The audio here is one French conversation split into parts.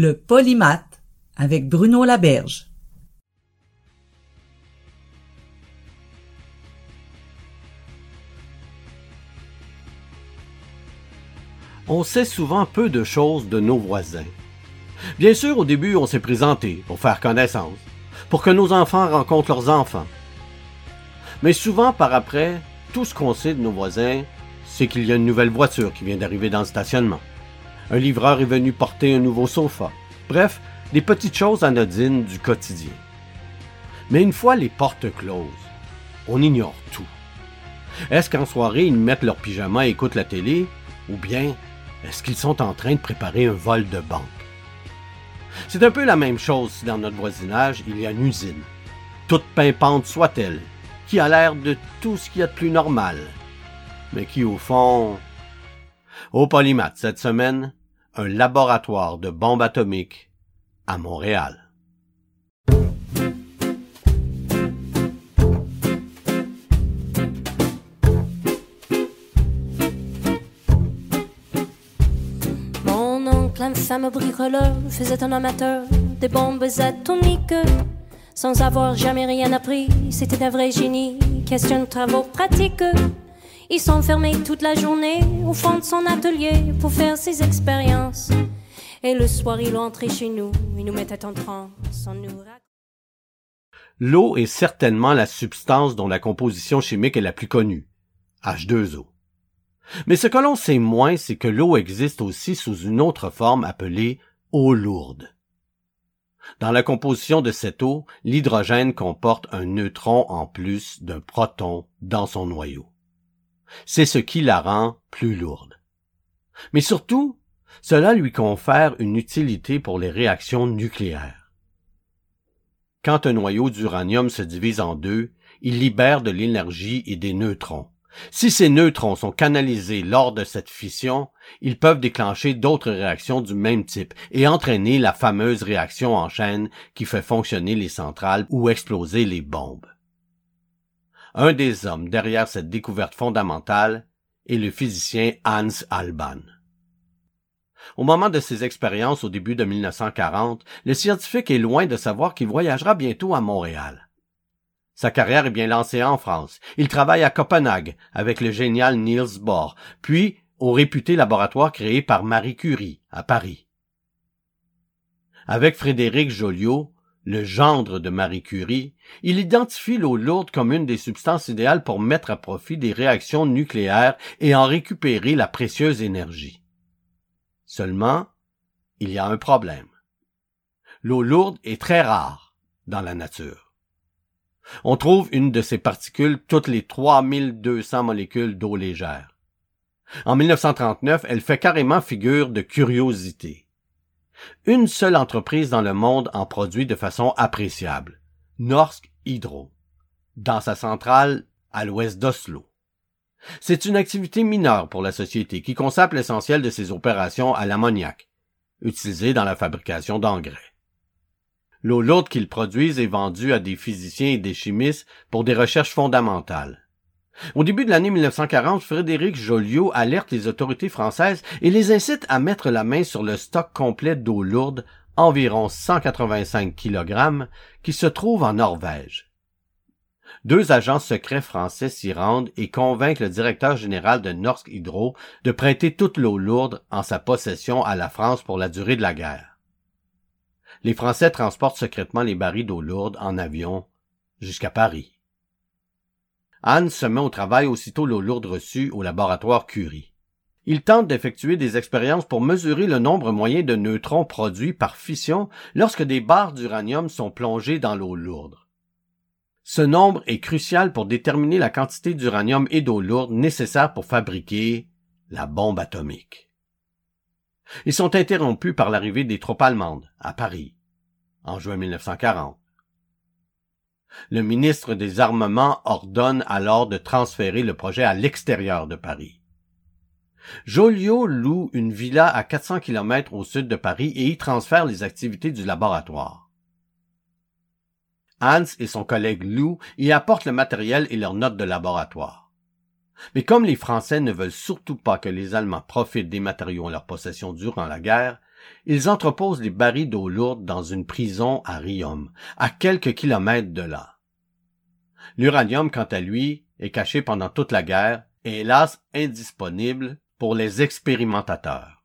Le polymath avec Bruno Laberge. On sait souvent peu de choses de nos voisins. Bien sûr, au début, on s'est présenté pour faire connaissance, pour que nos enfants rencontrent leurs enfants. Mais souvent, par après, tout ce qu'on sait de nos voisins, c'est qu'il y a une nouvelle voiture qui vient d'arriver dans le stationnement. Un livreur est venu porter un nouveau sofa. Bref, des petites choses anodines du quotidien. Mais une fois les portes closes, on ignore tout. Est-ce qu'en soirée, ils mettent leur pyjama et écoutent la télé? Ou bien, est-ce qu'ils sont en train de préparer un vol de banque? C'est un peu la même chose si dans notre voisinage, il y a une usine, toute pimpante soit-elle, qui a l'air de tout ce qu'il y a de plus normal, mais qui, au fond... Au Polymath, cette semaine, un laboratoire de bombes atomiques à Montréal. Mon oncle, infâme bricoleur, faisait un amateur des bombes atomiques. Sans avoir jamais rien appris, c'était un vrai génie. Question de travaux pratiques. Ils sont fermés toute la journée au fond de son atelier pour faire ses expériences. Et le soir, ils entraient chez nous, ils nous mettaient en transe, on nous L'eau est certainement la substance dont la composition chimique est la plus connue, H2O. Mais ce que l'on sait moins, c'est que l'eau existe aussi sous une autre forme appelée eau lourde. Dans la composition de cette eau, l'hydrogène comporte un neutron en plus d'un proton dans son noyau. C'est ce qui la rend plus lourde. Mais surtout, cela lui confère une utilité pour les réactions nucléaires. Quand un noyau d'uranium se divise en deux, il libère de l'énergie et des neutrons. Si ces neutrons sont canalisés lors de cette fission, ils peuvent déclencher d'autres réactions du même type et entraîner la fameuse réaction en chaîne qui fait fonctionner les centrales ou exploser les bombes. Un des hommes derrière cette découverte fondamentale est le physicien Hans Alban. Au moment de ses expériences au début de 1940, le scientifique est loin de savoir qu'il voyagera bientôt à Montréal. Sa carrière est bien lancée en France. Il travaille à Copenhague avec le génial Niels Bohr, puis au réputé laboratoire créé par Marie Curie à Paris. Avec Frédéric Joliot, le gendre de Marie Curie, il identifie l'eau lourde comme une des substances idéales pour mettre à profit des réactions nucléaires et en récupérer la précieuse énergie. Seulement, il y a un problème. L'eau lourde est très rare dans la nature. On trouve une de ces particules toutes les 3200 molécules d'eau légère. En 1939, elle fait carrément figure de curiosité. Une seule entreprise dans le monde en produit de façon appréciable, Norsk Hydro, dans sa centrale à l'ouest d'Oslo. C'est une activité mineure pour la société qui consacre l'essentiel de ses opérations à l'ammoniac, utilisé dans la fabrication d'engrais. L'eau lourde qu'ils produisent est vendue à des physiciens et des chimistes pour des recherches fondamentales. Au début de l'année 1940, Frédéric Joliot alerte les autorités françaises et les incite à mettre la main sur le stock complet d'eau lourde, environ 185 kg, qui se trouve en Norvège. Deux agents secrets français s'y rendent et convainquent le directeur général de Norsk Hydro de prêter toute l'eau lourde en sa possession à la France pour la durée de la guerre. Les Français transportent secrètement les barils d'eau lourde en avion jusqu'à Paris. Anne se met au travail aussitôt l'eau lourde reçue au laboratoire Curie. Il tente d'effectuer des expériences pour mesurer le nombre moyen de neutrons produits par fission lorsque des barres d'uranium sont plongées dans l'eau lourde. Ce nombre est crucial pour déterminer la quantité d'uranium et d'eau lourde nécessaire pour fabriquer la bombe atomique. Ils sont interrompus par l'arrivée des troupes allemandes à Paris en juin 1940. Le ministre des Armements ordonne alors de transférer le projet à l'extérieur de Paris. Joliot loue une villa à 400 km au sud de Paris et y transfère les activités du laboratoire. Hans et son collègue Lou y apportent le matériel et leurs notes de laboratoire. Mais comme les Français ne veulent surtout pas que les Allemands profitent des matériaux en leur possession durant la guerre, ils entreposent les barils d'eau lourde dans une prison à Riom, à quelques kilomètres de là. L'uranium, quant à lui, est caché pendant toute la guerre et hélas indisponible pour les expérimentateurs.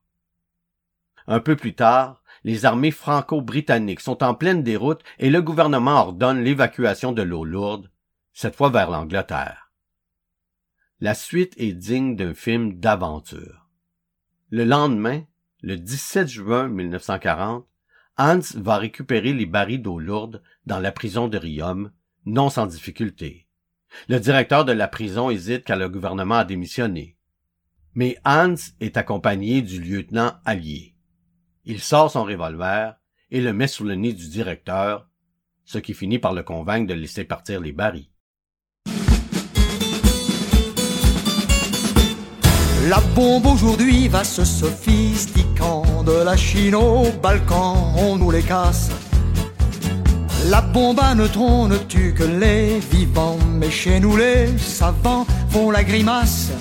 Un peu plus tard, les armées franco-britanniques sont en pleine déroute et le gouvernement ordonne l'évacuation de l'eau lourde, cette fois vers l'Angleterre. La suite est digne d'un film d'aventure. Le lendemain, le 17 juin 1940, Hans va récupérer les barils d'eau lourde dans la prison de Riom, non sans difficulté. Le directeur de la prison hésite car le gouvernement a démissionné. Mais Hans est accompagné du lieutenant allié. Il sort son revolver et le met sous le nez du directeur, ce qui finit par le convaincre de laisser partir les barils. La bombe aujourd'hui va se sophistiquant de la Chine au Balkan, on nous les casse. La bombe à neutrons ne tue que les vivants, mais chez nous les savants font la grimace.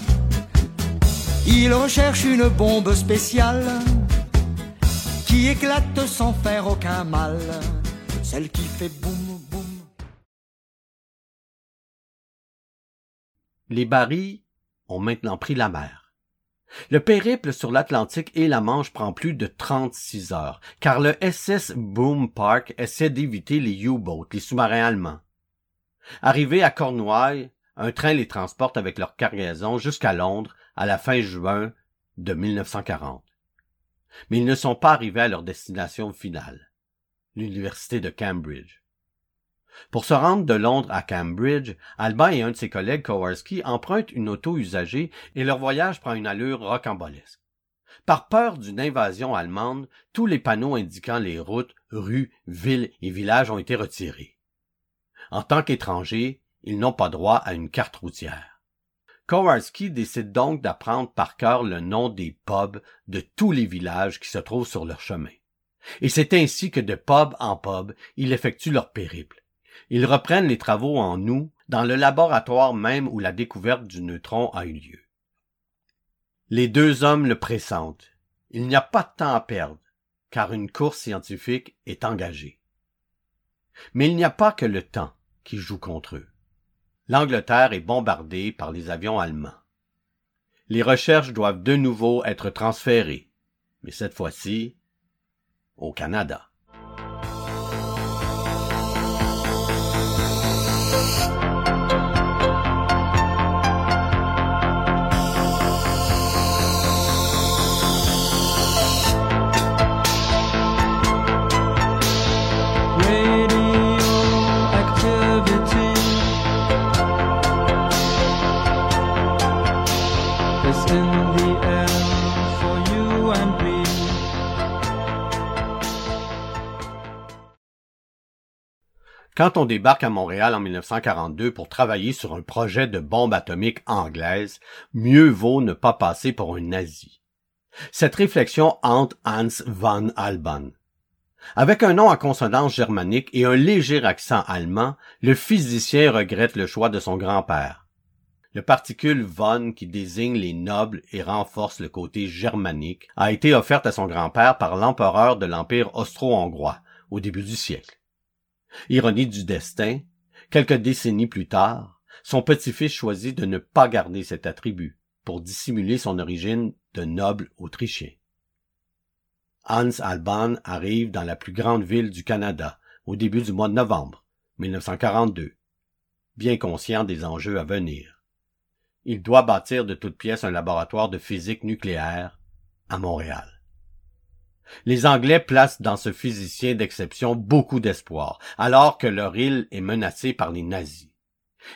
Ils recherchent une bombe spéciale qui éclate sans faire aucun mal, celle qui fait boum boum. Les barils ont maintenant pris la mer. Le périple sur l'Atlantique et la Manche prend plus de 36 heures, car le SS Boom Park essaie d'éviter les U-boats, les sous-marins allemands. Arrivés à Cornouailles, un train les transporte avec leur cargaison jusqu'à Londres à la fin juin de 1940. Mais ils ne sont pas arrivés à leur destination finale, l'université de Cambridge. Pour se rendre de Londres à Cambridge, Alba et un de ses collègues Kowarski empruntent une auto usagée et leur voyage prend une allure rocambolesque. Par peur d'une invasion allemande, tous les panneaux indiquant les routes, rues, villes et villages ont été retirés. En tant qu'étrangers, ils n'ont pas droit à une carte routière. Kowarski décide donc d'apprendre par cœur le nom des pubs de tous les villages qui se trouvent sur leur chemin. Et c'est ainsi que de pub en pub, ils effectuent leur périple. Ils reprennent les travaux en août dans le laboratoire même où la découverte du neutron a eu lieu. Les deux hommes le pressentent. Il n'y a pas de temps à perdre, car une course scientifique est engagée. Mais il n'y a pas que le temps qui joue contre eux. L'Angleterre est bombardée par les avions allemands. Les recherches doivent de nouveau être transférées, mais cette fois-ci au Canada. Quand on débarque à Montréal en 1942 pour travailler sur un projet de bombe atomique anglaise, mieux vaut ne pas passer pour un nazi. Cette réflexion hante Hans von Alban. Avec un nom à consonance germanique et un léger accent allemand, le physicien regrette le choix de son grand-père. Le particule von qui désigne les nobles et renforce le côté germanique a été offerte à son grand-père par l'empereur de l'Empire austro-hongrois au début du siècle. Ironie du destin, quelques décennies plus tard, son petit-fils choisit de ne pas garder cet attribut pour dissimuler son origine de noble autrichien. Hans Alban arrive dans la plus grande ville du Canada au début du mois de novembre 1942, bien conscient des enjeux à venir. Il doit bâtir de toutes pièces un laboratoire de physique nucléaire à Montréal. Les Anglais placent dans ce physicien d'exception beaucoup d'espoir, alors que leur île est menacée par les nazis.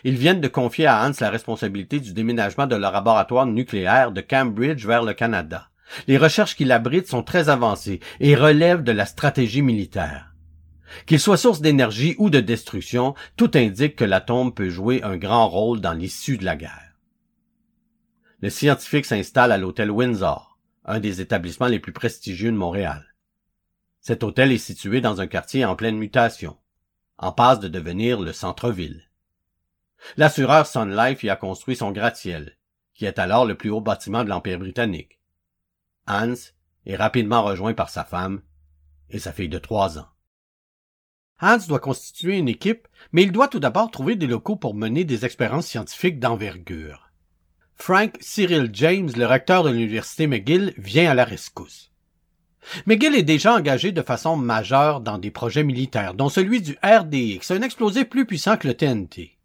Ils viennent de confier à Hans la responsabilité du déménagement de leur laboratoire nucléaire de Cambridge vers le Canada. Les recherches qu'il abrite sont très avancées et relèvent de la stratégie militaire. Qu'il soit source d'énergie ou de destruction, tout indique que l'atome peut jouer un grand rôle dans l'issue de la guerre. Le scientifique s'installe à l'hôtel Windsor, un des établissements les plus prestigieux de Montréal. Cet hôtel est situé dans un quartier en pleine mutation, en passe de devenir le centre-ville. L'assureur Sun Life y a construit son gratte-ciel, qui est alors le plus haut bâtiment de l'Empire britannique. Hans est rapidement rejoint par sa femme et sa fille de trois ans. Hans doit constituer une équipe, mais il doit tout d'abord trouver des locaux pour mener des expériences scientifiques d'envergure. Frank Cyril James, le recteur de l'université McGill, vient à la rescousse. McGill est déjà engagé de façon majeure dans des projets militaires, dont celui du RDX, un explosif plus puissant que le TNT.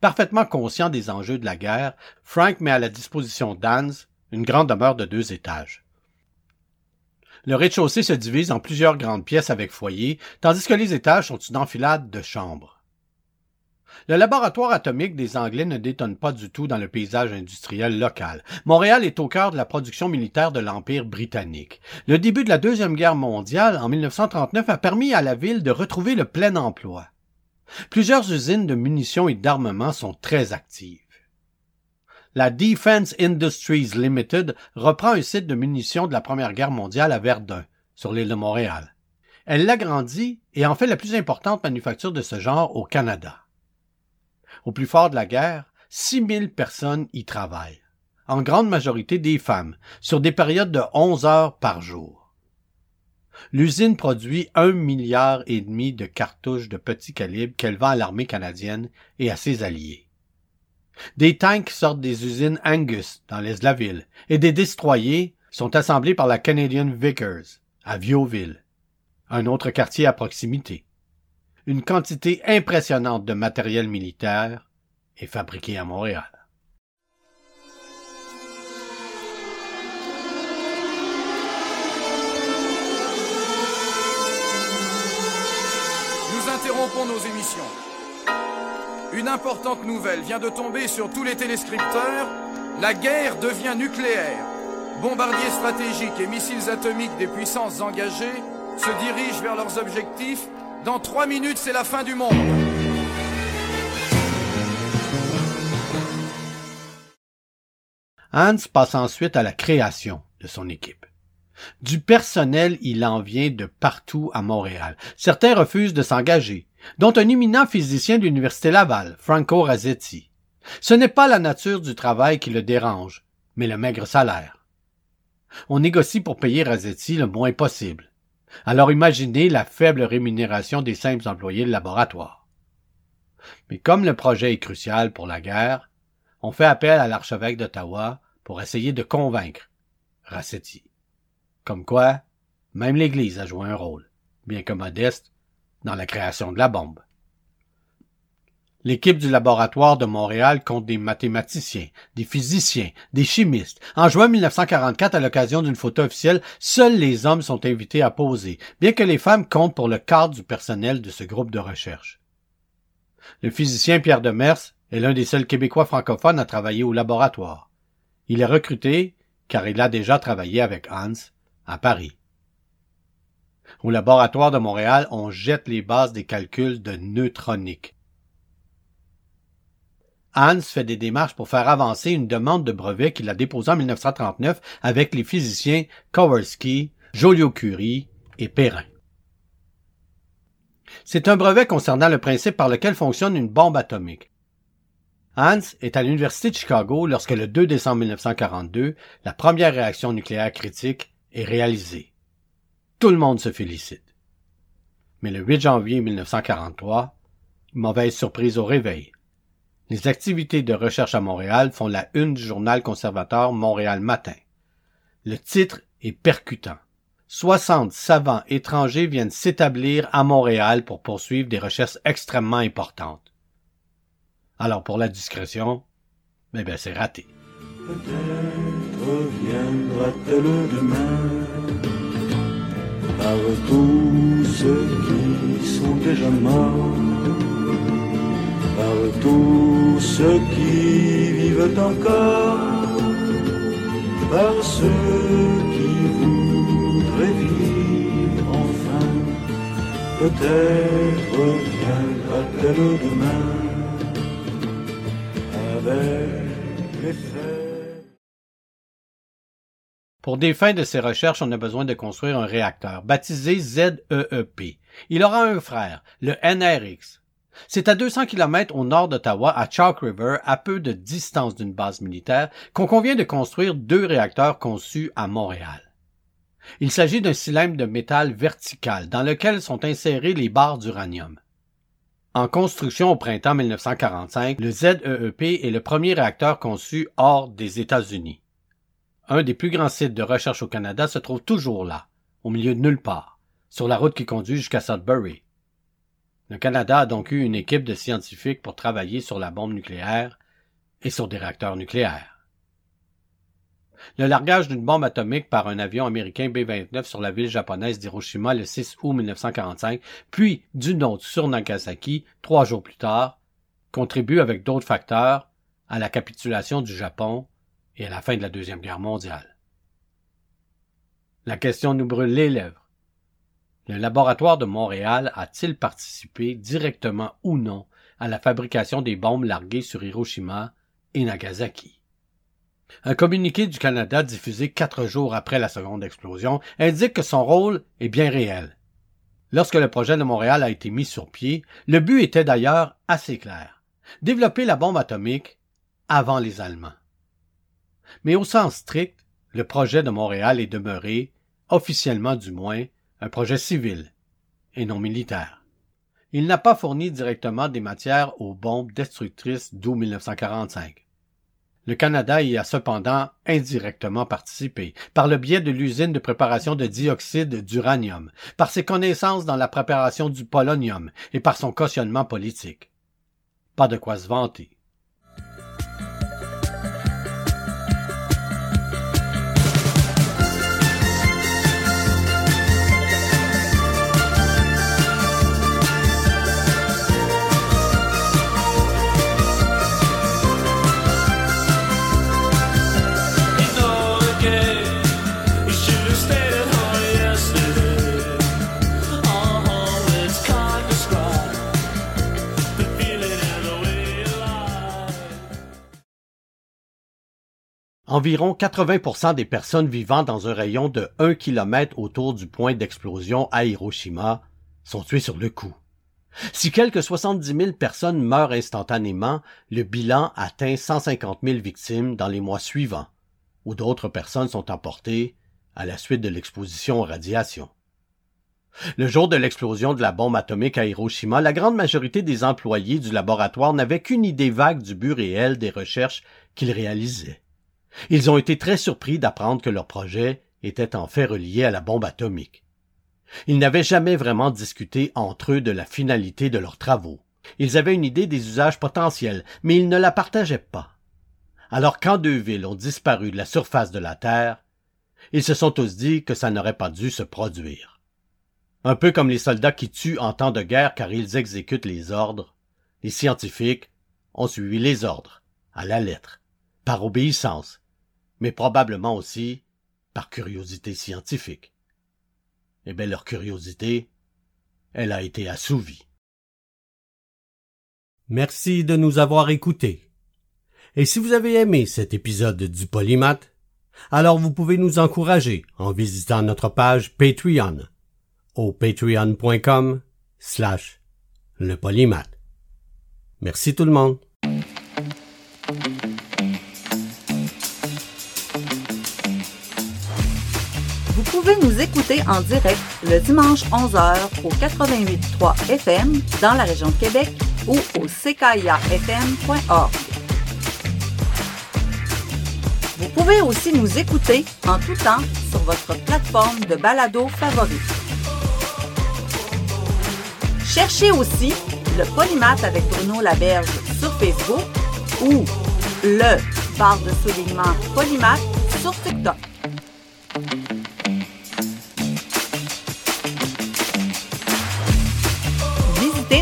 Parfaitement conscient des enjeux de la guerre, Frank met à la disposition d'Hans une grande demeure de deux étages. Le rez-de-chaussée se divise en plusieurs grandes pièces avec foyer, tandis que les étages sont une enfilade de chambres. Le laboratoire atomique des Anglais ne détonne pas du tout dans le paysage industriel local. Montréal est au cœur de la production militaire de l'Empire britannique. Le début de la Deuxième Guerre mondiale, en 1939, a permis à la ville de retrouver le plein emploi. Plusieurs usines de munitions et d'armement sont très actives. La Defense Industries Limited reprend un site de munitions de la Première Guerre mondiale à Verdun, sur l'île de Montréal. Elle l'agrandit et en fait la plus importante manufacture de ce genre au Canada. Au plus fort de la guerre, 6000 personnes y travaillent, en grande majorité des femmes, sur des périodes de 11 heures par jour. L'usine produit un milliard et demi de cartouches de petit calibre qu'elle vend à l'armée canadienne et à ses alliés. Des tanks sortent des usines Angus dans l'est de la ville et des destroyers sont assemblés par la Canadian Vickers à Viauville, un autre quartier à proximité. Une quantité impressionnante de matériel militaire est fabriquée à Montréal. interrompons nos émissions. Une importante nouvelle vient de tomber sur tous les téléscripteurs. La guerre devient nucléaire. Bombardiers stratégiques et missiles atomiques des puissances engagées se dirigent vers leurs objectifs. Dans trois minutes, c'est la fin du monde. Hans passe ensuite à la création de son équipe. Du personnel, il en vient de partout à Montréal. Certains refusent de s'engager, dont un éminent physicien de l'Université Laval, Franco Razetti. Ce n'est pas la nature du travail qui le dérange, mais le maigre salaire. On négocie pour payer Razetti le moins possible. Alors imaginez la faible rémunération des simples employés de laboratoire. Mais comme le projet est crucial pour la guerre, on fait appel à l'archevêque d'Ottawa pour essayer de convaincre Razetti. Comme quoi, même l'Église a joué un rôle, bien que modeste, dans la création de la bombe. L'équipe du laboratoire de Montréal compte des mathématiciens, des physiciens, des chimistes. En juin 1944, à l'occasion d'une photo officielle, seuls les hommes sont invités à poser, bien que les femmes comptent pour le quart du personnel de ce groupe de recherche. Le physicien Pierre Demers est l'un des seuls Québécois francophones à travailler au laboratoire. Il est recruté car il a déjà travaillé avec Hans à Paris. Au laboratoire de Montréal, on jette les bases des calculs de neutronique. Hans fait des démarches pour faire avancer une demande de brevet qu'il a déposée en 1939 avec les physiciens Kowarski, Joliot-Curie et Perrin. C'est un brevet concernant le principe par lequel fonctionne une bombe atomique. Hans est à l'Université de Chicago lorsque le 2 décembre 1942, la première réaction nucléaire critique est réalisé. Tout le monde se félicite. Mais le 8 janvier 1943, mauvaise surprise au réveil. Les activités de recherche à Montréal font la une du journal conservateur Montréal Matin. Le titre est percutant. 60 savants étrangers viennent s'établir à Montréal pour poursuivre des recherches extrêmement importantes. Alors pour la discrétion, eh bien c'est raté. Par tous ceux qui vivent encore, par ceux qui voudraient vivre enfin. Peut-être viendra-t-elle demain avec les fêtes. Pour des fins de ces recherches, on a besoin de construire un réacteur, baptisé ZEEP. Il aura un frère, le NRX. C'est à 200 km au nord d'Ottawa, à Chalk River, à peu de distance d'une base militaire, qu'on convient de construire deux réacteurs conçus à Montréal. Il s'agit d'un cylindre de métal vertical dans lequel sont insérées les barres d'uranium. En construction au printemps 1945, le ZEEP est le premier réacteur conçu hors des États-Unis. Un des plus grands sites de recherche au Canada se trouve toujours là, au milieu de nulle part, sur la route qui conduit jusqu'à Sudbury. Le Canada a donc eu une équipe de scientifiques pour travailler sur la bombe nucléaire et sur des réacteurs nucléaires. Le largage d'une bombe atomique par un avion américain B-29 sur la ville japonaise d'Hiroshima le 6 août 1945, puis d'une autre sur Nagasaki trois jours plus tard, contribue avec d'autres facteurs à la capitulation du Japon et à la fin de la Deuxième Guerre mondiale. La question nous brûle les lèvres. Le laboratoire de Montréal a-t-il participé directement ou non à la fabrication des bombes larguées sur Hiroshima et Nagasaki? Un communiqué du Canada diffusé quatre jours après la seconde explosion indique que son rôle est bien réel. Lorsque le projet de Montréal a été mis sur pied, le but était d'ailleurs assez clair. Développer la bombe atomique avant les Allemands. Mais au sens strict, le projet de Montréal est demeuré, officiellement du moins, un projet civil et non militaire. Il n'a pas fourni directement des matières aux bombes destructrices d'août 1945. Le Canada y a cependant indirectement participé, par le biais de l'usine de préparation de dioxyde d'uranium, par ses connaissances dans la préparation du polonium et par son cautionnement politique. Pas de quoi se vanter. Environ 80% des personnes vivant dans un rayon de 1 km autour du point d'explosion à Hiroshima sont tuées sur le coup. Si quelques 70 000 personnes meurent instantanément, le bilan atteint 150 000 victimes dans les mois suivants, où d'autres personnes sont emportées à la suite de l'exposition aux radiations. Le jour de l'explosion de la bombe atomique à Hiroshima, la grande majorité des employés du laboratoire n'avaient qu'une idée vague du but réel des recherches qu'ils réalisaient. Ils ont été très surpris d'apprendre que leur projet était en fait relié à la bombe atomique. Ils n'avaient jamais vraiment discuté entre eux de la finalité de leurs travaux. Ils avaient une idée des usages potentiels, mais ils ne la partageaient pas. Alors quand deux villes ont disparu de la surface de la Terre, ils se sont tous dit que ça n'aurait pas dû se produire. Un peu comme les soldats qui tuent en temps de guerre car ils exécutent les ordres, les scientifiques ont suivi les ordres, à la lettre, par obéissance, mais probablement aussi par curiosité scientifique. Eh bien, leur curiosité, elle a été assouvie. Merci de nous avoir écoutés. Et si vous avez aimé cet épisode du Polymath, alors vous pouvez nous encourager en visitant notre page Patreon au patreon.com slash le. Merci tout le monde. Pouvez nous écouter en direct le dimanche 11h au 88.3 FM dans la région de Québec ou au ckiafm.org. Vous pouvez aussi nous écouter en tout temps sur votre plateforme de balado favorite. Cherchez aussi le Polymath avec Bruno Laberge sur Facebook ou le barre de soulignement Polymath sur TikTok.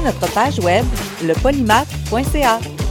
Notre page web lepolymath.ca.